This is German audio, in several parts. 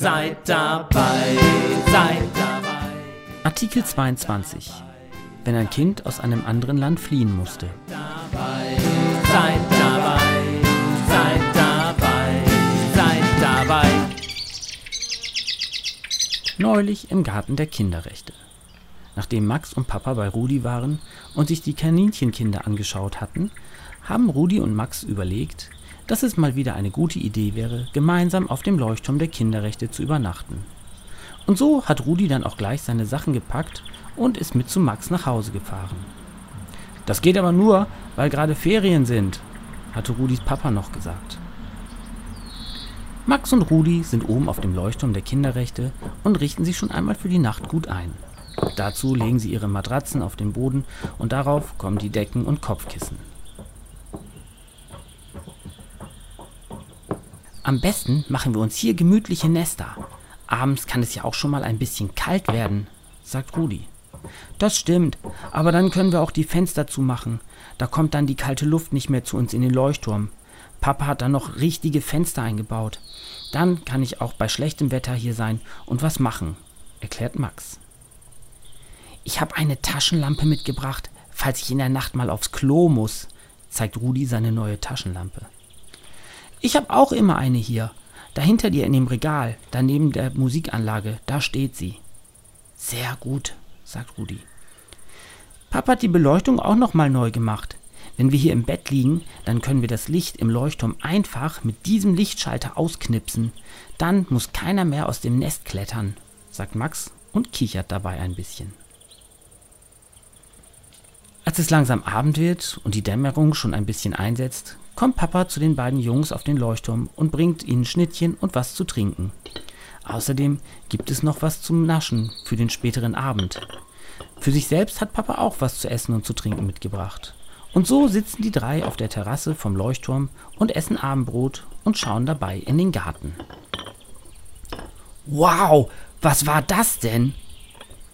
Seid dabei, seid dabei. Artikel 22. Wenn ein Kind aus einem anderen Land fliehen musste. Dabei, seid dabei, seid dabei, seid dabei. Neulich im Garten der Kinderrechte. Nachdem Max und Papa bei Rudi waren und sich die Kaninchenkinder angeschaut hatten, haben Rudi und Max überlegt, dass es mal wieder eine gute Idee wäre, gemeinsam auf dem Leuchtturm der Kinderrechte zu übernachten. Und so hat Rudi dann auch gleich seine Sachen gepackt und ist mit zu Max nach Hause gefahren. Das geht aber nur, weil gerade Ferien sind, hatte Rudis Papa noch gesagt. Max und Rudi sind oben auf dem Leuchtturm der Kinderrechte und richten sich schon einmal für die Nacht gut ein. Dazu legen sie ihre Matratzen auf den Boden und darauf kommen die Decken und Kopfkissen. Am besten machen wir uns hier gemütliche Nester. Abends kann es ja auch schon mal ein bisschen kalt werden, sagt Rudi. Das stimmt, aber dann können wir auch die Fenster zumachen. Da kommt dann die kalte Luft nicht mehr zu uns in den Leuchtturm. Papa hat dann noch richtige Fenster eingebaut. Dann kann ich auch bei schlechtem Wetter hier sein und was machen, erklärt Max. Ich habe eine Taschenlampe mitgebracht, falls ich in der Nacht mal aufs Klo muss, zeigt Rudi seine neue Taschenlampe. Ich habe auch immer eine hier. Dahinter dir in dem Regal, daneben der Musikanlage, da steht sie. Sehr gut, sagt Rudi. Papa hat die Beleuchtung auch noch mal neu gemacht. Wenn wir hier im Bett liegen, dann können wir das Licht im Leuchtturm einfach mit diesem Lichtschalter ausknipsen. Dann muss keiner mehr aus dem Nest klettern, sagt Max und kichert dabei ein bisschen. Als es langsam Abend wird und die Dämmerung schon ein bisschen einsetzt, kommt Papa zu den beiden Jungs auf den Leuchtturm und bringt ihnen Schnittchen und was zu trinken. Außerdem gibt es noch was zum Naschen für den späteren Abend. Für sich selbst hat Papa auch was zu essen und zu trinken mitgebracht. Und so sitzen die drei auf der Terrasse vom Leuchtturm und essen Abendbrot und schauen dabei in den Garten. Wow, was war das denn?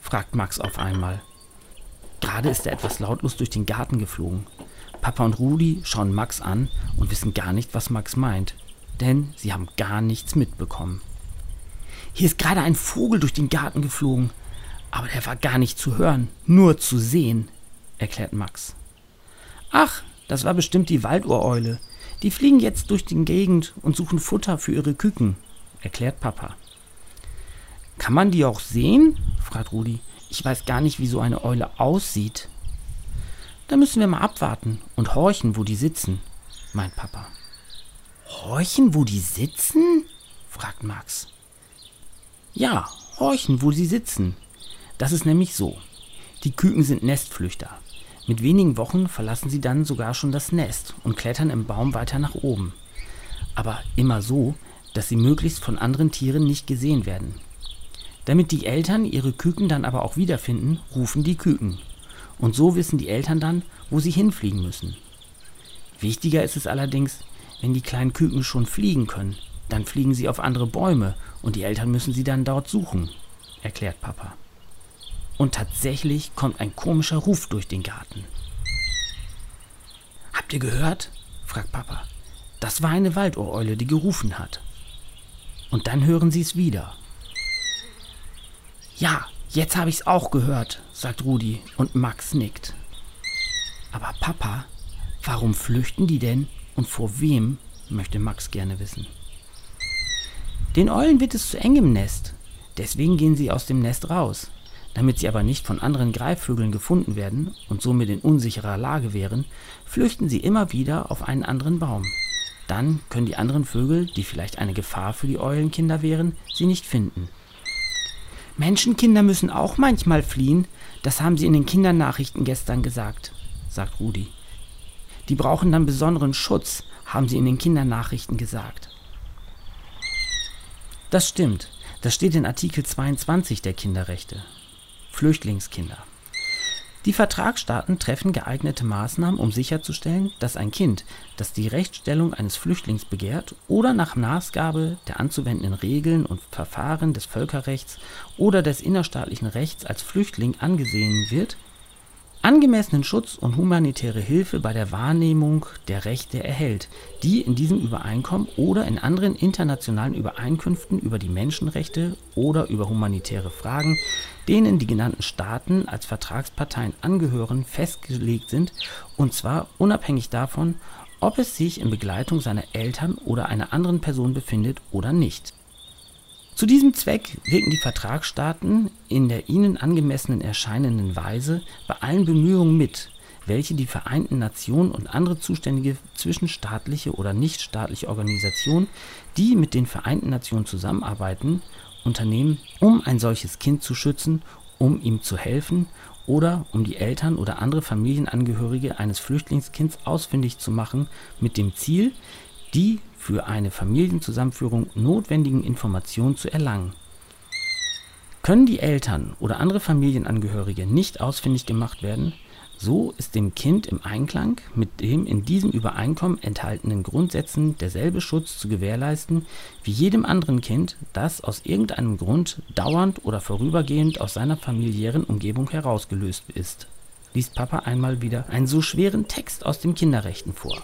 fragt Max auf einmal. Gerade ist er etwas lautlos durch den Garten geflogen. Papa und Rudi schauen Max an und wissen gar nicht, was Max meint, denn sie haben gar nichts mitbekommen. Hier ist gerade ein Vogel durch den Garten geflogen, aber der war gar nicht zu hören, nur zu sehen, erklärt Max. Ach, das war bestimmt die Waldureule. Die fliegen jetzt durch die Gegend und suchen Futter für ihre Küken, erklärt Papa. Kann man die auch sehen? fragt Rudi. Ich weiß gar nicht, wie so eine Eule aussieht. Da müssen wir mal abwarten und horchen, wo die sitzen, meint Papa. Horchen, wo die sitzen? fragt Max. Ja, horchen, wo sie sitzen. Das ist nämlich so. Die Küken sind Nestflüchter. Mit wenigen Wochen verlassen sie dann sogar schon das Nest und klettern im Baum weiter nach oben. Aber immer so, dass sie möglichst von anderen Tieren nicht gesehen werden. Damit die Eltern ihre Küken dann aber auch wiederfinden, rufen die Küken. Und so wissen die Eltern dann, wo sie hinfliegen müssen. Wichtiger ist es allerdings, wenn die kleinen Küken schon fliegen können, dann fliegen sie auf andere Bäume und die Eltern müssen sie dann dort suchen, erklärt Papa. Und tatsächlich kommt ein komischer Ruf durch den Garten. Habt ihr gehört? fragt Papa. Das war eine Waldohreule, die gerufen hat. Und dann hören sie es wieder. Ja, Jetzt habe ich's auch gehört, sagt Rudi und Max nickt. Aber Papa, warum flüchten die denn und vor wem, möchte Max gerne wissen. Den Eulen wird es zu eng im Nest, deswegen gehen sie aus dem Nest raus. Damit sie aber nicht von anderen Greifvögeln gefunden werden und somit in unsicherer Lage wären, flüchten sie immer wieder auf einen anderen Baum. Dann können die anderen Vögel, die vielleicht eine Gefahr für die Eulenkinder wären, sie nicht finden. Menschenkinder müssen auch manchmal fliehen. Das haben sie in den Kindernachrichten gestern gesagt, sagt Rudi. Die brauchen dann besonderen Schutz, haben sie in den Kindernachrichten gesagt. Das stimmt. Das steht in Artikel 22 der Kinderrechte. Flüchtlingskinder. Die Vertragsstaaten treffen geeignete Maßnahmen, um sicherzustellen, dass ein Kind, das die Rechtsstellung eines Flüchtlings begehrt oder nach Maßgabe der anzuwendenden Regeln und Verfahren des Völkerrechts oder des innerstaatlichen Rechts als Flüchtling angesehen wird, angemessenen Schutz und humanitäre Hilfe bei der Wahrnehmung der Rechte erhält, die in diesem Übereinkommen oder in anderen internationalen Übereinkünften über die Menschenrechte oder über humanitäre Fragen, denen die genannten Staaten als Vertragsparteien angehören, festgelegt sind, und zwar unabhängig davon, ob es sich in Begleitung seiner Eltern oder einer anderen Person befindet oder nicht zu diesem Zweck wirken die Vertragsstaaten in der ihnen angemessenen erscheinenden Weise bei allen Bemühungen mit, welche die Vereinten Nationen und andere zuständige zwischenstaatliche oder nichtstaatliche Organisationen, die mit den Vereinten Nationen zusammenarbeiten, unternehmen, um ein solches Kind zu schützen, um ihm zu helfen oder um die Eltern oder andere Familienangehörige eines Flüchtlingskinds ausfindig zu machen, mit dem Ziel, die für eine Familienzusammenführung notwendigen Informationen zu erlangen. Können die Eltern oder andere Familienangehörige nicht ausfindig gemacht werden, so ist dem Kind im Einklang mit dem in diesem Übereinkommen enthaltenen Grundsätzen derselbe Schutz zu gewährleisten wie jedem anderen Kind, das aus irgendeinem Grund dauernd oder vorübergehend aus seiner familiären Umgebung herausgelöst ist. Liest Papa einmal wieder einen so schweren Text aus den Kinderrechten vor.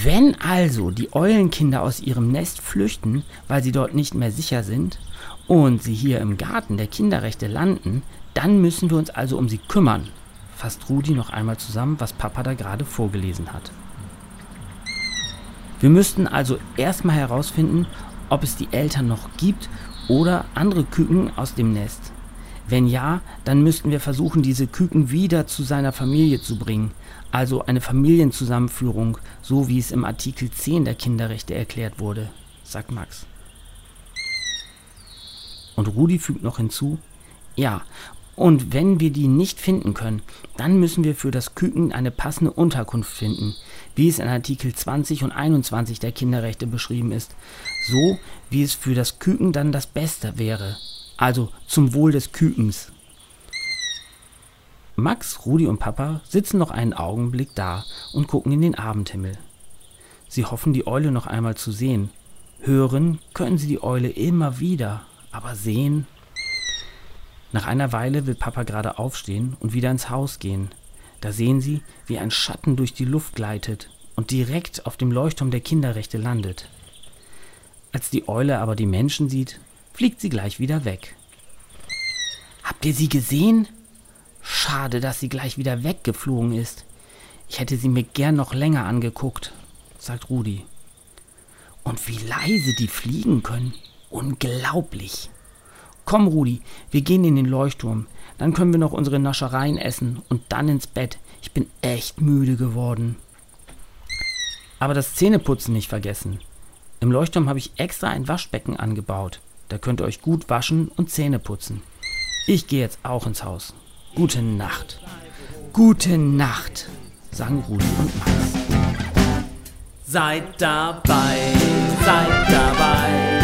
Wenn also die Eulenkinder aus ihrem Nest flüchten, weil sie dort nicht mehr sicher sind, und sie hier im Garten der Kinderrechte landen, dann müssen wir uns also um sie kümmern, fasst Rudi noch einmal zusammen, was Papa da gerade vorgelesen hat. Wir müssten also erstmal herausfinden, ob es die Eltern noch gibt oder andere Küken aus dem Nest. Wenn ja, dann müssten wir versuchen, diese Küken wieder zu seiner Familie zu bringen, also eine Familienzusammenführung, so wie es im Artikel 10 der Kinderrechte erklärt wurde, sagt Max. Und Rudi fügt noch hinzu, ja, und wenn wir die nicht finden können, dann müssen wir für das Küken eine passende Unterkunft finden, wie es in Artikel 20 und 21 der Kinderrechte beschrieben ist, so wie es für das Küken dann das Beste wäre, also zum Wohl des Kükens. Max, Rudi und Papa sitzen noch einen Augenblick da und gucken in den Abendhimmel. Sie hoffen, die Eule noch einmal zu sehen. Hören können sie die Eule immer wieder, aber sehen. Nach einer Weile will Papa gerade aufstehen und wieder ins Haus gehen. Da sehen sie, wie ein Schatten durch die Luft gleitet und direkt auf dem Leuchtturm der Kinderrechte landet. Als die Eule aber die Menschen sieht, fliegt sie gleich wieder weg. Habt ihr sie gesehen? Schade, dass sie gleich wieder weggeflogen ist. Ich hätte sie mir gern noch länger angeguckt, sagt Rudi. Und wie leise die fliegen können. Unglaublich. Komm, Rudi, wir gehen in den Leuchtturm. Dann können wir noch unsere Naschereien essen und dann ins Bett. Ich bin echt müde geworden. Aber das Zähneputzen nicht vergessen. Im Leuchtturm habe ich extra ein Waschbecken angebaut. Da könnt ihr euch gut waschen und Zähne putzen. Ich gehe jetzt auch ins Haus. Gute Nacht. Gute Nacht, sagen Rudi und Max. Seid dabei, seid dabei